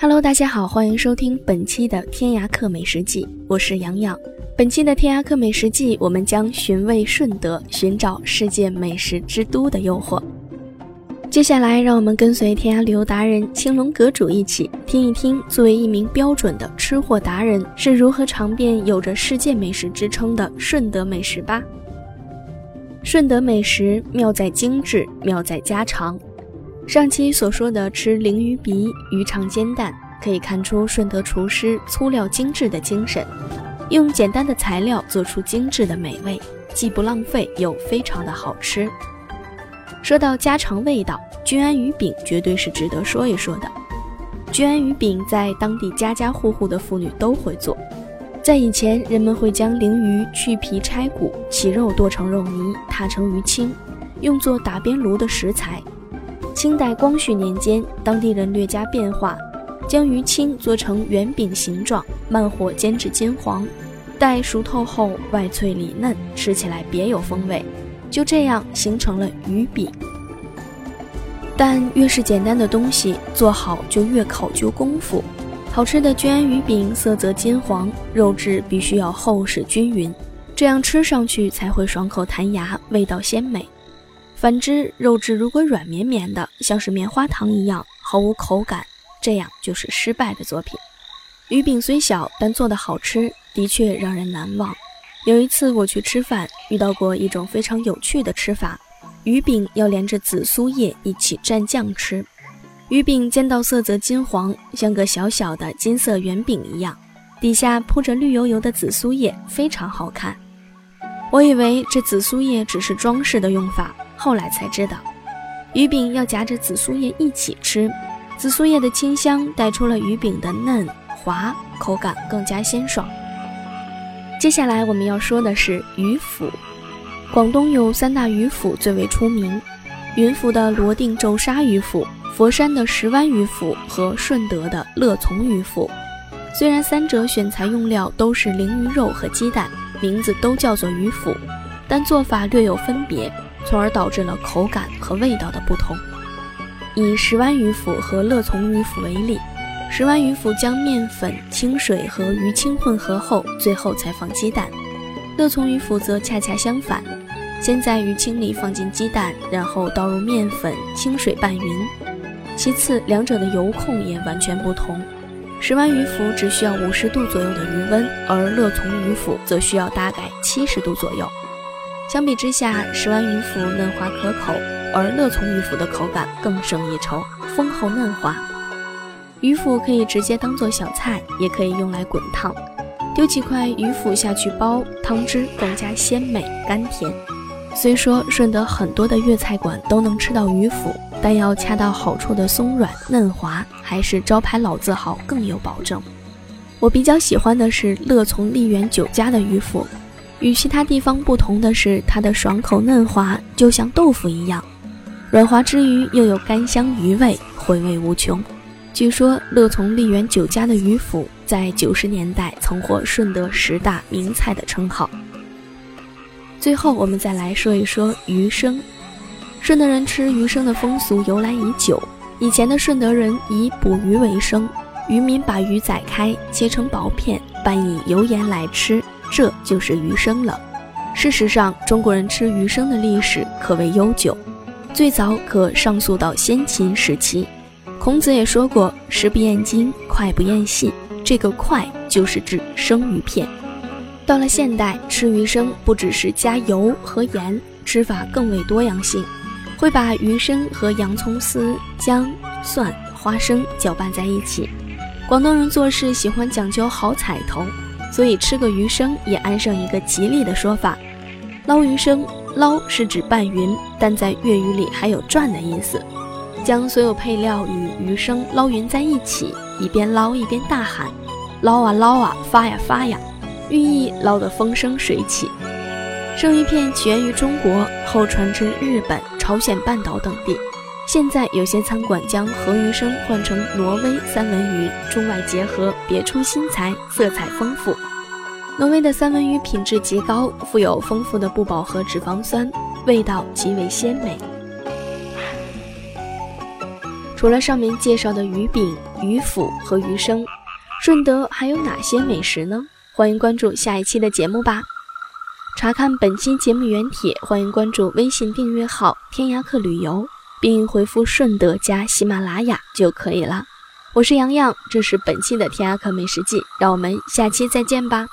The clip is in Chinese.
Hello，大家好，欢迎收听本期的天涯客美食记，我是洋洋。本期的天涯客美食记，我们将寻味顺德，寻找世界美食之都的诱惑。接下来，让我们跟随天涯旅游达人青龙阁主一起听一听，作为一名标准的吃货达人，是如何尝遍有着世界美食之称的顺德美食吧。顺德美食妙在精致，妙在家常。上期所说的吃鲮鱼鼻、鱼肠煎蛋，可以看出顺德厨师粗料精致的精神，用简单的材料做出精致的美味，既不浪费又非常的好吃。说到家常味道，君安鱼饼绝对是值得说一说的。君安鱼饼在当地家家户户的妇女都会做，在以前，人们会将鲮鱼去皮拆骨，起肉剁成肉泥，踏成鱼青，用作打边炉的食材。清代光绪年间，当地人略加变化，将鱼青做成圆饼形状，慢火煎至金黄，待熟透后外脆里嫩，吃起来别有风味。就这样形成了鱼饼。但越是简单的东西，做好就越考究功夫。好吃的君安鱼饼色泽金黄，肉质必须要厚实均匀，这样吃上去才会爽口弹牙，味道鲜美。反之，肉质如果软绵绵的，像是棉花糖一样，毫无口感，这样就是失败的作品。鱼饼虽小，但做的好吃，的确让人难忘。有一次我去吃饭，遇到过一种非常有趣的吃法：鱼饼要连着紫苏叶一起蘸酱吃。鱼饼煎到色泽金黄，像个小小的金色圆饼一样，底下铺着绿油油的紫苏叶，非常好看。我以为这紫苏叶只是装饰的用法。后来才知道，鱼饼要夹着紫苏叶一起吃，紫苏叶的清香带出了鱼饼的嫩滑，口感更加鲜爽。接下来我们要说的是鱼腐。广东有三大鱼腐最为出名：云浮的罗定皱沙鱼腐、佛山的石湾鱼腐和顺德的乐从鱼腐。虽然三者选材用料都是鲮鱼肉和鸡蛋，名字都叫做鱼腐，但做法略有分别。从而导致了口感和味道的不同。以石湾鱼腐和乐从鱼腐为例，石湾鱼腐将面粉、清水和鱼清混合后，最后才放鸡蛋；乐从鱼腐则恰恰相反，先在鱼清里放进鸡蛋，然后倒入面粉、清水拌匀。其次，两者的油控也完全不同，石湾鱼腐只需要五十度左右的余温，而乐从鱼腐则需要大概七十度左右。相比之下，石湾鱼腐嫩滑可口，而乐从鱼腐的口感更胜一筹，丰厚嫩滑。鱼腐可以直接当做小菜，也可以用来滚烫。丢几块鱼腐下去煲，汤汁更加鲜美甘甜。虽说顺德很多的粤菜馆都能吃到鱼腐，但要恰到好处的松软嫩滑，还是招牌老字号更有保证。我比较喜欢的是乐从丽园酒家的鱼腐。与其他地方不同的是，它的爽口嫩滑，就像豆腐一样，软滑之余又有甘香鱼味，回味无穷。据说乐从丽园酒家的鱼腐在九十年代曾获顺德十大名菜的称号。最后，我们再来说一说鱼生。顺德人吃鱼生的风俗由来已久，以前的顺德人以捕鱼为生，渔民把鱼宰开，切成薄片，拌以油盐来吃。这就是鱼生了。事实上，中国人吃鱼生的历史可谓悠久，最早可上溯到先秦时期。孔子也说过：“食不厌精，脍不厌细。”这个“脍”就是指生鱼片。到了现代，吃鱼生不只是加油和盐，吃法更为多样性，会把鱼生和洋葱丝、姜、蒜、花生搅拌在一起。广东人做事喜欢讲究好彩头。所以吃个鱼生也安上一个吉利的说法，捞鱼生，捞是指拌匀，但在粤语里还有转的意思。将所有配料与鱼生捞匀在一起，一边捞一边大喊：“捞啊捞啊，发呀发呀！”寓意捞得风生水起。生鱼片起源于中国，后传至日本、朝鲜半岛等地。现在有些餐馆将河鱼生换成挪威三文鱼，中外结合，别出心裁，色彩丰富。挪威的三文鱼品质极高，富有丰富的不饱和脂肪酸，味道极为鲜美。除了上面介绍的鱼饼、鱼腐和鱼生，顺德还有哪些美食呢？欢迎关注下一期的节目吧。查看本期节目原帖，欢迎关注微信订阅号“天涯客旅游”。并回复“顺德加喜马拉雅”就可以了。我是洋洋，这是本期的天涯客美食记，让我们下期再见吧。